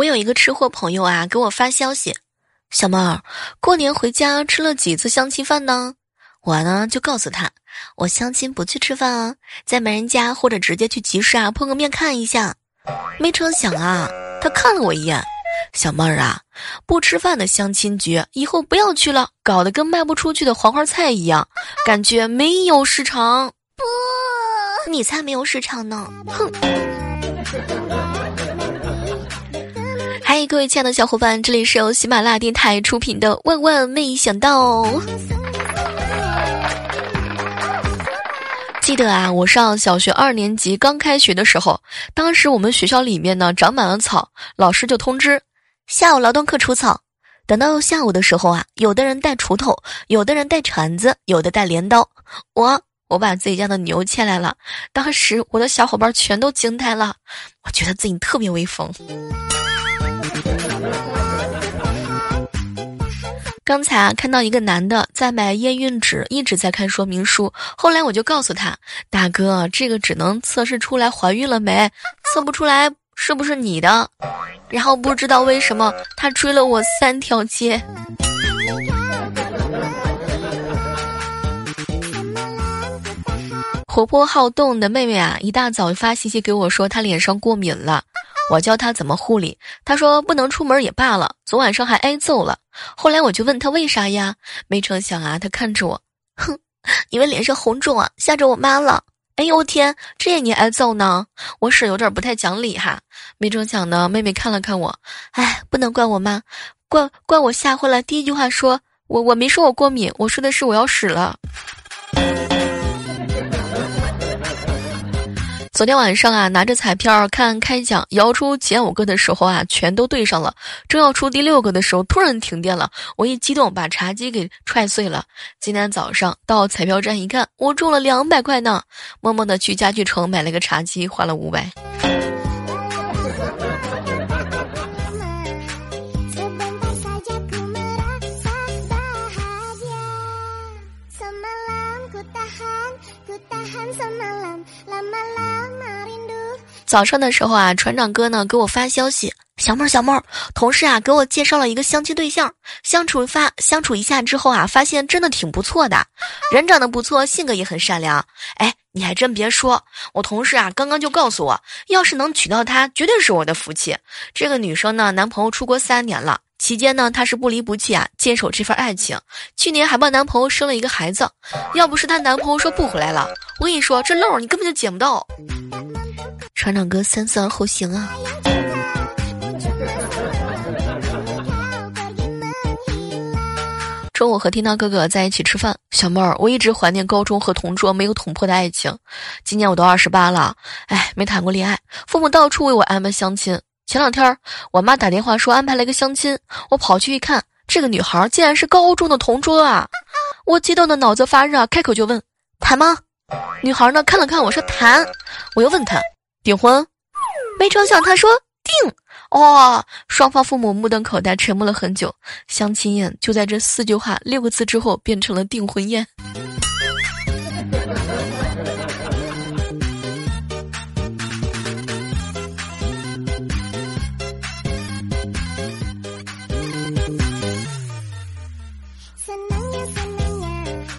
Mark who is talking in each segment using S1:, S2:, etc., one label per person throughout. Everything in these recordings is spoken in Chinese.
S1: 我有一个吃货朋友啊，给我发消息：“小妹儿，过年回家吃了几次相亲饭呢？”我呢就告诉他：“我相亲不去吃饭啊，在媒人家或者直接去集市啊碰个面看一下。”没成想啊，他看了我一眼：“小妹儿啊，不吃饭的相亲局以后不要去了，搞得跟卖不出去的黄花菜一样，感觉没有市场。”不，你才没有市场呢！哼。嗨，各位亲爱的小伙伴，这里是由喜马拉雅电台出品的《万万没想到》。记得啊，我上小学二年级刚开学的时候，当时我们学校里面呢长满了草，老师就通知下午劳动课除草。等到下午的时候啊，有的人带锄头，有的人带铲子，有的带镰刀。我我把自己家的牛牵来了，当时我的小伙伴全都惊呆了，我觉得自己特别威风。刚才啊，看到一个男的在买验孕纸，一直在看说明书。后来我就告诉他：“大哥，这个只能测试出来怀孕了没，测不出来是不是你的。”然后不知道为什么他追了我三条街。活泼好动的妹妹啊，一大早发信息给我说她脸上过敏了。我教他怎么护理，他说不能出门也罢了，昨晚上还挨揍了。后来我就问他为啥呀？没成想啊，他看着我，哼，因为脸上红肿啊，吓着我妈了。哎呦天，这也你挨揍呢？我婶有点不太讲理哈。没成想呢，妹妹看了看我，哎，不能怪我妈，怪怪我吓坏了。第一句话说我我没说我过敏，我说的是我要死了。昨天晚上啊，拿着彩票看开奖，摇出前五个的时候啊，全都对上了。正要出第六个的时候，突然停电了。我一激动，把茶几给踹碎了。今天早上到彩票站一看，我中了两百块呢，默默的去家具城买了个茶几，花了五百。早上的时候啊，船长哥呢给我发消息，小妹儿小妹儿，同事啊给我介绍了一个相亲对象，相处发相处一下之后啊，发现真的挺不错的，人长得不错，性格也很善良。哎，你还真别说，我同事啊刚刚就告诉我，要是能娶到她，绝对是我的福气。这个女生呢，男朋友出国三年了，期间呢她是不离不弃啊，坚守这份爱情。去年还帮男朋友生了一个孩子，要不是她男朋友说不回来了，我跟你说这漏你根本就捡不到。船长哥，三思而后行啊！中午和听到哥哥在一起吃饭，小妹儿，我一直怀念高中和同桌没有捅破的爱情。今年我都二十八了，哎，没谈过恋爱，父母到处为我安排相亲。前两天我妈打电话说安排了一个相亲，我跑去一看，这个女孩竟然是高中的同桌啊！我激动的脑子发热，开口就问谈吗？女孩呢看了看我说谈，我又问她。订婚，没成想他说定，哇！双方父母目瞪口呆，沉默了很久。相亲宴就在这四句话六个字之后变成了订婚宴。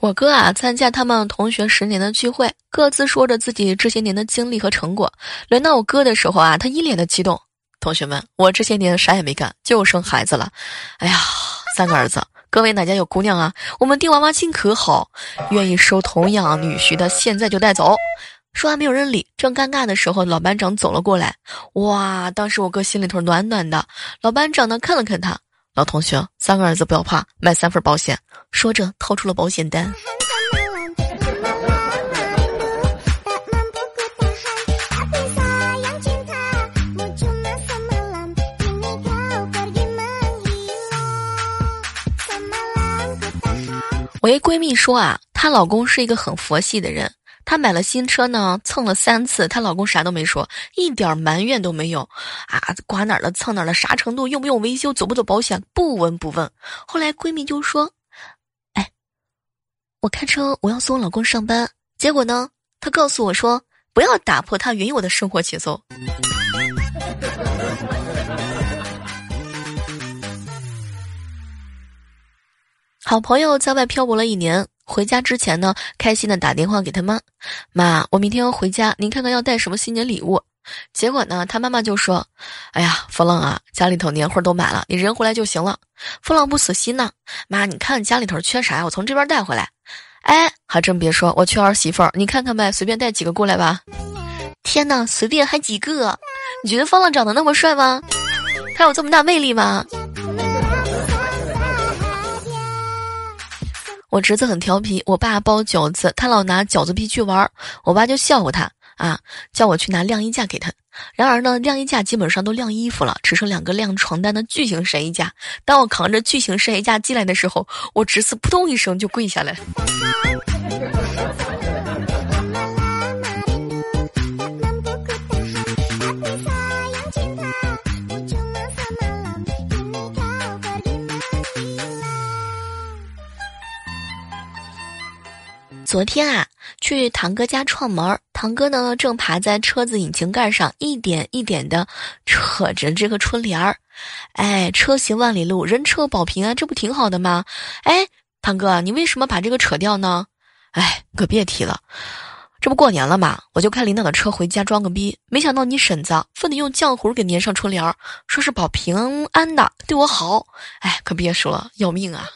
S1: 我哥啊，参加他们同学十年的聚会，各自说着自己这些年的经历和成果。轮到我哥的时候啊，他一脸的激动。同学们，我这些年啥也没干，就生孩子了。哎呀，三个儿子，各位哪家有姑娘啊？我们订娃娃亲可好？愿意收童养女婿的，现在就带走。说完没有人理，正尴尬的时候，老班长走了过来。哇，当时我哥心里头暖暖的。老班长呢，看了看他。老同学，三个儿子不要怕，买三份保险。说着，掏出了保险单。我一闺蜜说啊，她老公是一个很佛系的人。她买了新车呢，蹭了三次，她老公啥都没说，一点埋怨都没有，啊，刮哪儿了蹭哪儿了，啥程度，用不用维修，走不走保险，不闻不问。后来闺蜜就说：“哎，我开车我要送我老公上班，结果呢，她告诉我说不要打破他原有的生活节奏。”好朋友在外漂泊了一年，回家之前呢，开心的打电话给他妈：“妈，我明天要回家，您看看要带什么新年礼物。”结果呢，他妈妈就说：“哎呀，风浪啊，家里头年货都买了，你人回来就行了。”风浪不死心呢，妈，你看家里头缺啥，我从这边带回来。哎，还真别说，我缺儿媳妇儿，你看看呗，随便带几个过来吧。天哪，随便还几个？你觉得风浪长得那么帅吗？他有这么大魅力吗？我侄子很调皮，我爸包饺子，他老拿饺子皮去玩，我爸就笑话他啊，叫我去拿晾衣架给他。然而呢，晾衣架基本上都晾衣服了，只剩两个晾床单的巨型晒衣架。当我扛着巨型晒衣架进来的时候，我侄子扑通一声就跪下来。昨天啊，去堂哥家串门堂哥呢正爬在车子引擎盖上，一点一点的扯着这个春联儿。哎，车行万里路，人车保平安，这不挺好的吗？哎，堂哥，你为什么把这个扯掉呢？哎，可别提了，这不过年了嘛，我就开领导的车回家装个逼，没想到你婶子非得用浆糊给粘上春联儿，说是保平安的，对我好。哎，可别说了，要命啊！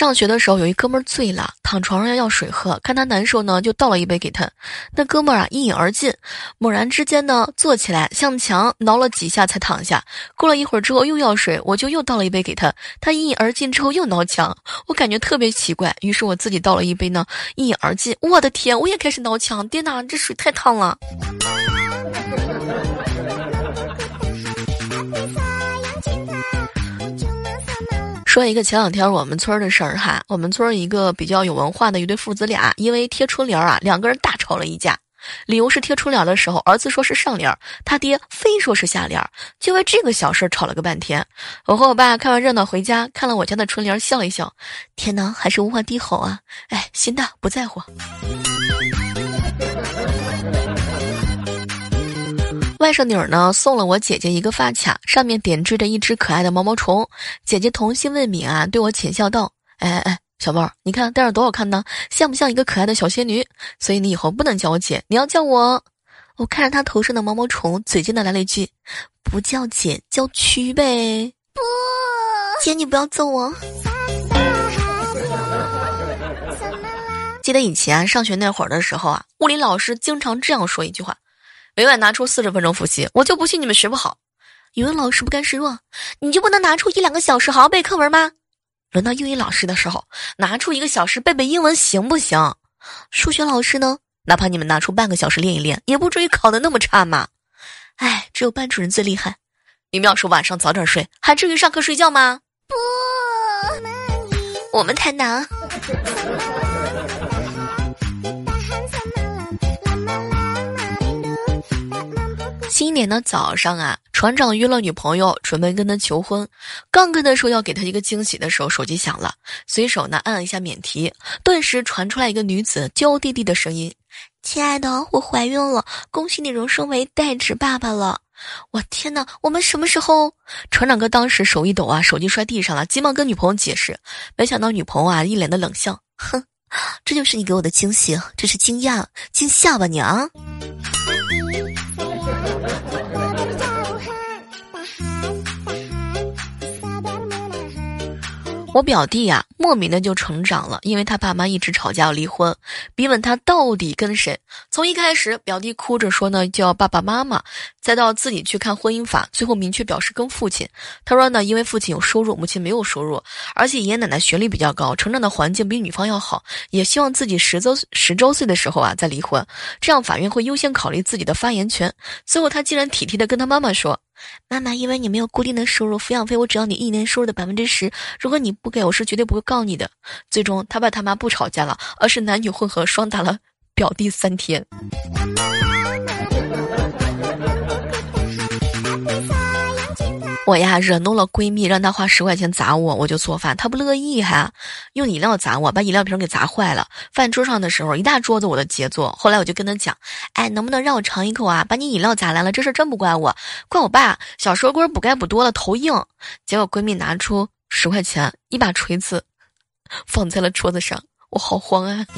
S1: 上学的时候，有一哥们儿醉了，躺床上要要水喝，看他难受呢，就倒了一杯给他。那哥们儿啊，一饮而尽。猛然之间呢，坐起来向墙挠了几下才躺下。过了一会儿之后又要水，我就又倒了一杯给他。他一饮而尽之后又挠墙，我感觉特别奇怪，于是我自己倒了一杯呢，一饮而尽。我的天，我也开始挠墙，天哪，这水太烫了。说一个前两天我们村的事儿哈，我们村一个比较有文化的一对父子俩，因为贴春联啊，两个人大吵了一架。理由是贴春联的时候，儿子说是上联，他爹非说是下联，就为这个小事吵了个半天。我和我爸看完热闹回家，看了我家的春联，笑一笑。天呐，还是无话低吼啊！哎，心大不在乎。外甥女儿呢送了我姐姐一个发卡，上面点缀着一只可爱的毛毛虫。姐姐童心未泯啊，对我浅笑道：“哎哎，小妹儿，你看戴上多好看呢，像不像一个可爱的小仙女？所以你以后不能叫我姐，你要叫我……”我看着她头上的毛毛虫，嘴贱的来了一句：“不叫姐，叫蛆呗。”不，姐你不要揍我。记得以前啊，上学那会儿的时候啊，物理老师经常这样说一句话。每晚拿出四十分钟复习，我就不信你们学不好。语文老师不甘示弱，你就不能拿出一两个小时好好背课文吗？轮到英语老师的时候，拿出一个小时背背英文行不行？数学老师呢？哪怕你们拿出半个小时练一练，也不至于考的那么差嘛。哎，只有班主任最厉害。你们要是晚上早点睡，还至于上课睡觉吗？不，我们太难。新年的早上啊，船长约了女朋友，准备跟他求婚。刚跟他说要给他一个惊喜的时候，手机响了，随手呢按了一下免提，顿时传出来一个女子娇滴滴的声音：“亲爱的，我怀孕了，恭喜你荣升为代指爸爸了。”我天哪，我们什么时候？船长哥当时手一抖啊，手机摔地上了，急忙跟女朋友解释，没想到女朋友啊一脸的冷笑：“哼，这就是你给我的惊喜，这是惊讶惊吓吧你啊！” Thank you. 我表弟呀，莫名的就成长了，因为他爸妈一直吵架要离婚，逼问他到底跟谁。从一开始，表弟哭着说呢叫爸爸妈妈，再到自己去看婚姻法，最后明确表示跟父亲。他说呢，因为父亲有收入，母亲没有收入，而且爷爷奶奶学历比较高，成长的环境比女方要好，也希望自己十周十周岁的时候啊再离婚，这样法院会优先考虑自己的发言权。最后他竟然体贴的跟他妈妈说。妈妈，因为你没有固定的收入，抚养费我只要你一年收入的百分之十。如果你不给我，是绝对不会告你的。最终，他爸他妈不吵架了，而是男女混合双打了表弟三天。我呀惹怒了闺蜜，让她花十块钱砸我，我就做饭，她不乐意，还用饮料砸我，把饮料瓶给砸坏了。饭桌上的时候，一大桌子我的杰作。后来我就跟她讲，哎，能不能让我尝一口啊？把你饮料砸烂了，这事真不怪我，怪我爸小时候锅补钙补多了头硬。结果闺蜜拿出十块钱，一把锤子放在了桌子上，我好慌啊。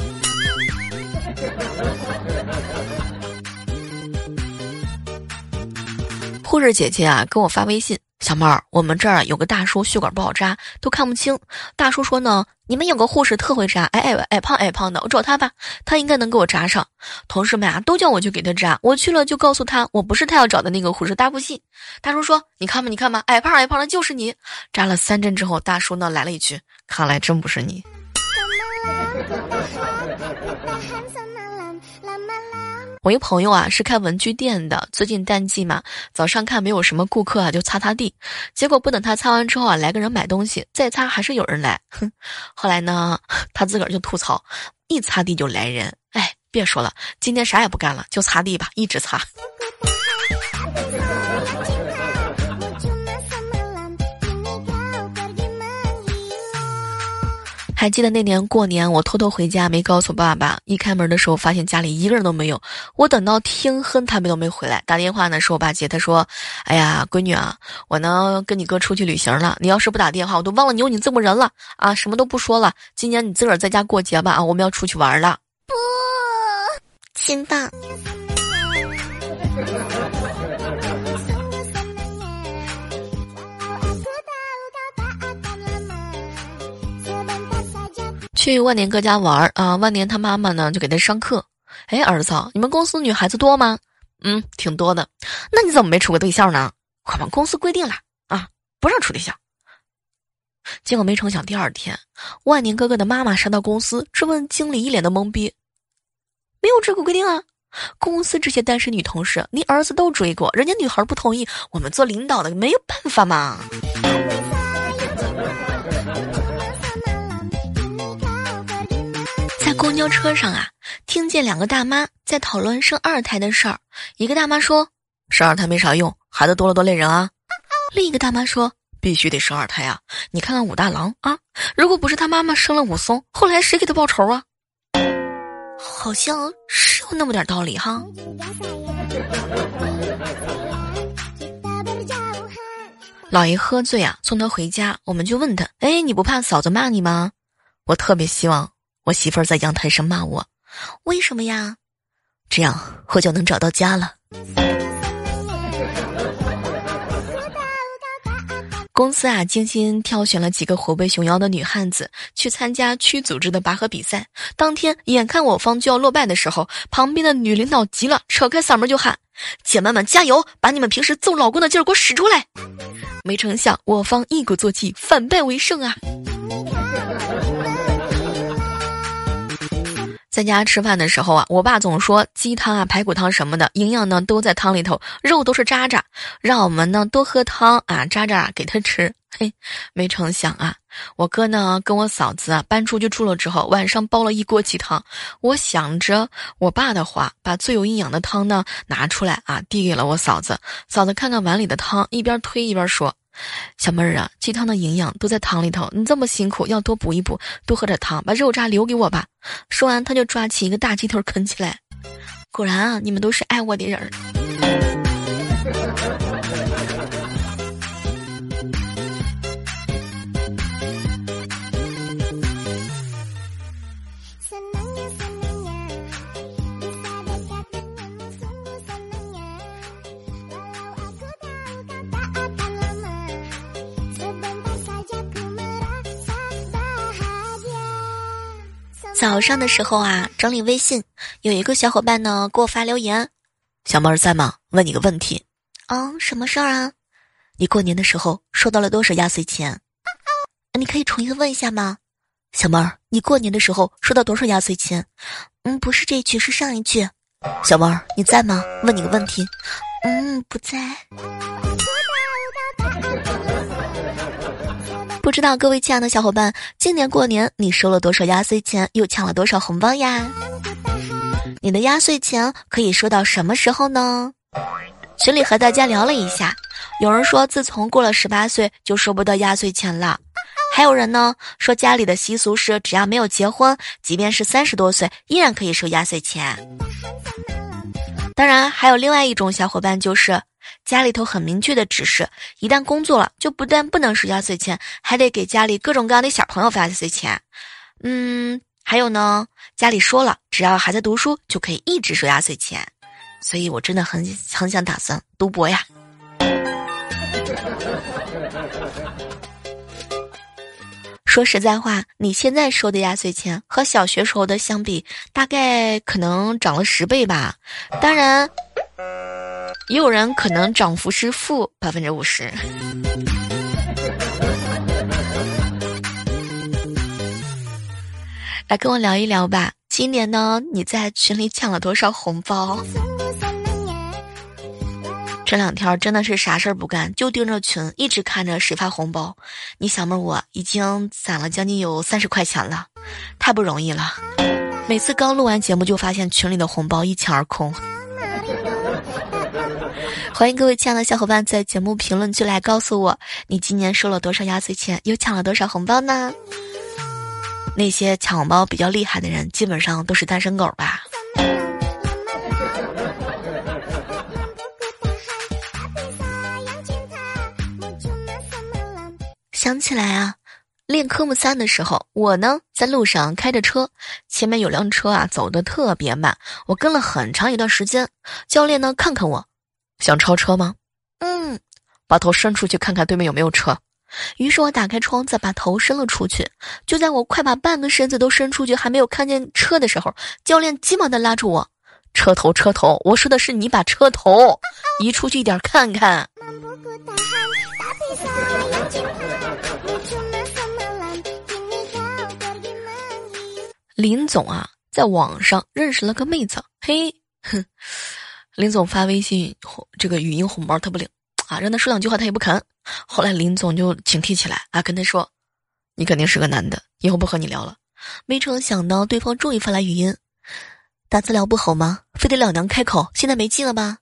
S1: 护士姐姐啊，给我发微信，小妹儿，我们这儿有个大叔血管不好扎，都看不清。大叔说呢，你们有个护士特会扎，矮矮矮胖矮胖的，我找他吧，他应该能给我扎上。同事们啊，都叫我去给他扎，我去了就告诉他，我不是他要找的那个护士，大不信。大叔说，你看吧，你看吧，矮胖矮胖的就是你。扎了三针之后，大叔呢来了一句，看来真不是你。我一朋友啊是开文具店的，最近淡季嘛，早上看没有什么顾客啊，就擦擦地。结果不等他擦完之后啊，来个人买东西，再擦还是有人来。哼，后来呢，他自个儿就吐槽，一擦地就来人。哎，别说了，今天啥也不干了，就擦地吧，一直擦。还记得那年过年，我偷偷回家没告诉爸爸。一开门的时候，发现家里一个人都没有。我等到天黑，他们都没回来。打电话呢，是我爸接。他说：“哎呀，闺女啊，我呢跟你哥出去旅行了。你要是不打电话，我都忘了你有你这么人了啊！什么都不说了。今年你自个儿在家过节吧啊！我们要出去玩了。”不，亲爸。去万年哥家玩啊！万年他妈妈呢就给他上课。哎，儿子，你们公司女孩子多吗？嗯，挺多的。那你怎么没处过对象呢？我们公司规定了啊，不让处对象。结果没成想，第二天万年哥哥的妈妈上到公司，质问经理，一脸的懵逼。没有这个规定啊！公司这些单身女同事，你儿子都追过，人家女孩不同意，我们做领导的没有办法嘛。公交车上啊，听见两个大妈在讨论生二胎的事儿。一个大妈说：“生二胎没啥用，孩子多了多累人啊。”另一个大妈说：“必须得生二胎啊！你看看武大郎啊，如果不是他妈妈生了武松，后来谁给他报仇啊？”好像是有那么点道理哈。老爷喝醉啊，送他回家，我们就问他：“哎，你不怕嫂子骂你吗？”我特别希望。我媳妇儿在阳台上骂我，为什么呀？这样我就能找到家了。公司啊，精心挑选了几个虎背熊腰的女汉子去参加区组织的拔河比赛。当天，眼看我方就要落败的时候，旁边的女领导急了，扯开嗓门就喊：“姐妹们，加油！把你们平时揍老公的劲儿给我使出来！”没成想，我方一鼓作气，反败为胜啊！在家吃饭的时候啊，我爸总说鸡汤啊、排骨汤什么的营养呢都在汤里头，肉都是渣渣，让我们呢多喝汤啊，渣渣给他吃。嘿，没成想啊，我哥呢跟我嫂子啊搬出去住了之后，晚上煲了一锅鸡汤。我想着我爸的话，把最有营养的汤呢拿出来啊，递给了我嫂子。嫂子看看碗里的汤，一边推一边说。小妹儿啊，鸡汤的营养都在汤里头，你这么辛苦，要多补一补，多喝点汤，把肉渣留给我吧。说完，他就抓起一个大鸡腿啃起来。果然啊，你们都是爱我的人儿。早上的时候啊，整理微信，有一个小伙伴呢给我发留言：“小妹儿在吗？问你个问题。”“嗯，什么事儿啊？”“你过年的时候收到了多少压岁钱？”“你可以重新问一下吗？”“小妹儿，你过年的时候收到多少压岁钱？”“嗯，不是这句，是上一句。”“小妹儿，你在吗？问你个问题。”“嗯，不在。”不知道各位亲爱的小伙伴，今年过年你收了多少压岁钱，又抢了多少红包呀？你的压岁钱可以收到什么时候呢？群里和大家聊了一下，有人说自从过了十八岁就收不到压岁钱了，还有人呢说家里的习俗是只要没有结婚，即便是三十多岁依然可以收压岁钱。当然，还有另外一种小伙伴就是家里头很明确的指示，一旦工作了就不但不能收压岁钱，还得给家里各种各样的小朋友发压岁钱。嗯，还有呢，家里说了，只要还在读书就可以一直收压岁钱。所以，我真的很很想打算读博呀。说实在话，你现在收的压岁钱和小学时候的相比，大概可能涨了十倍吧。当然，也有人可能涨幅是负百分之五十。来跟我聊一聊吧。今年呢，你在群里抢了多少红包？这两天真的是啥事儿不干，就盯着群，一直看着谁发红包。你小妹，我已经攒了将近有三十块钱了，太不容易了。每次刚录完节目，就发现群里的红包一抢而空。欢迎各位亲爱的小伙伴在节目评论区来告诉我，你今年收了多少压岁钱，又抢了多少红包呢？那些抢红包比较厉害的人，基本上都是单身狗吧。想起来啊，练科目三的时候，我呢在路上开着车，前面有辆车啊走的特别慢，我跟了很长一段时间。教练呢看看我，想超车吗？嗯，把头伸出去看看对面有没有车。于是我打开窗子，把头伸了出去。就在我快把半个身子都伸出去，还没有看见车的时候，教练急忙的拉住我：“车头，车头！我说的是你把车头移出去一点看看。”林总啊，在网上认识了个妹子，嘿，哼，林总发微信这个语音红包他不领啊，让他说两句话他也不肯。后来林总就警惕起来啊，跟他说：“你肯定是个男的，以后不和你聊了。”没成想到对方终于发来语音：“打字聊不好吗？非得老娘开口？现在没劲了吧？”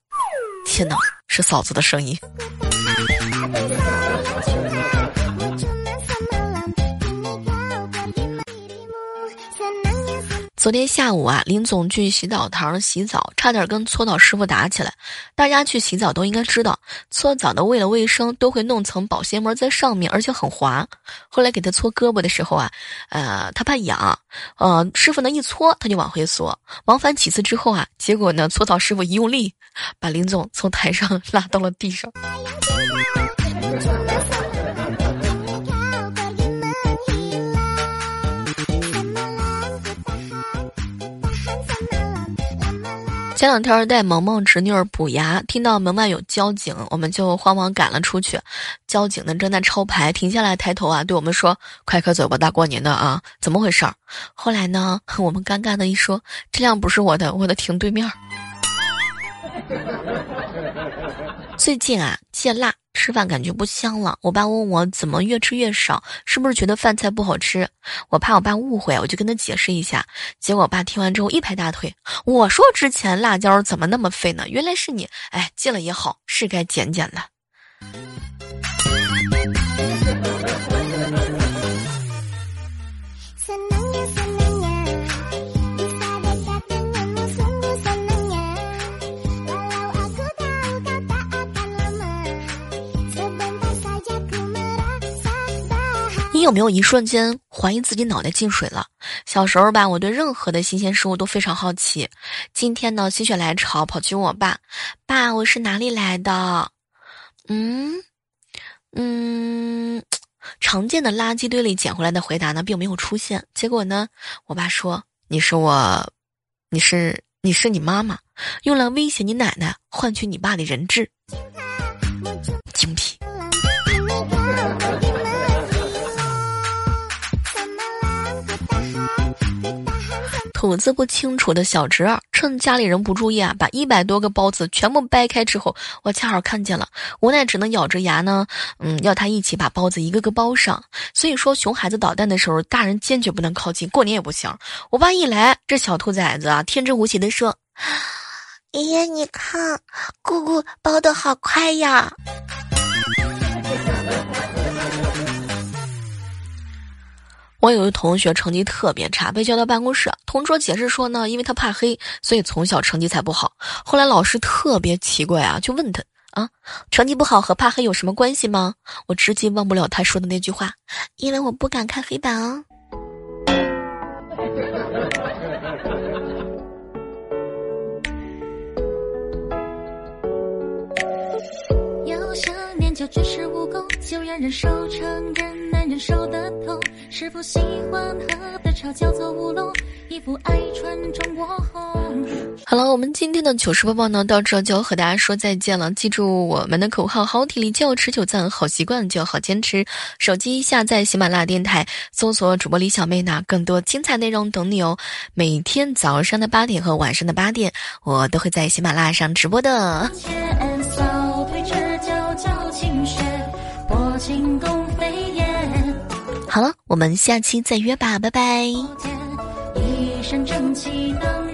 S1: 天哪，是嫂子的声音。昨天下午啊，林总去洗澡堂洗澡，差点跟搓澡师傅打起来。大家去洗澡都应该知道，搓澡的为了卫生，都会弄层保鲜膜在上面，而且很滑。后来给他搓胳膊的时候啊，呃，他怕痒，呃，师傅呢一搓他就往回缩。往返几次之后啊，结果呢，搓澡师傅一用力，把林总从台上 拉到了地上。前两天带萌萌侄女儿补牙，听到门外有交警，我们就慌忙赶了出去。交警呢正在抄牌，停下来抬头啊，对我们说：“快开走吧，大过年的啊，怎么回事儿？”后来呢，我们尴尬的一说：“这辆不是我的，我的停对面。”最近啊，戒辣，吃饭感觉不香了。我爸问我怎么越吃越少，是不是觉得饭菜不好吃？我怕我爸误会，我就跟他解释一下。结果我爸听完之后一拍大腿，我说之前辣椒怎么那么费呢？原来是你，哎，戒了也好，是该减减了。你有没有一瞬间怀疑自己脑袋进水了？小时候吧，我对任何的新鲜事物都非常好奇。今天呢，心血来潮跑去问我爸：“爸，我是哪里来的？”嗯嗯，常见的垃圾堆里捡回来的回答呢，并没有出现。结果呢，我爸说：“你是我，你是你是你妈妈，用来威胁你奶奶，换取你爸的人质。”吐字不清楚的小侄儿，趁家里人不注意啊，把一百多个包子全部掰开之后，我恰好看见了，无奈只能咬着牙呢，嗯，要他一起把包子一个个包上。所以说，熊孩子捣蛋的时候，大人坚决不能靠近，过年也不行。我爸一来，这小兔崽子啊，天真无邪的说：“ 爷爷，你看，姑姑包的好快呀。我有一同学成绩特别差，被叫到办公室。同桌解释说呢，因为他怕黑，所以从小成绩才不好。后来老师特别奇怪啊，就问他啊，成绩不好和怕黑有什么关系吗？我至今忘不了他说的那句话，因为我不敢看黑板哦。有想念就绝世武功，就让人受成人。是否喜欢喝的茶叫做乌龙？一副爱穿中国红。好了，我们今天的糗事播报呢，到这就要和大家说再见了。记住我们的口号：好体力就要持久战，好习惯就要好坚持。手机下载喜马拉雅电台，搜索主播李小妹呢，更多精彩内容等你哦。每天早上的八点和晚上的八点，我都会在喜马拉雅上直播的。好了，我们下期再约吧，拜拜。一身正气荡。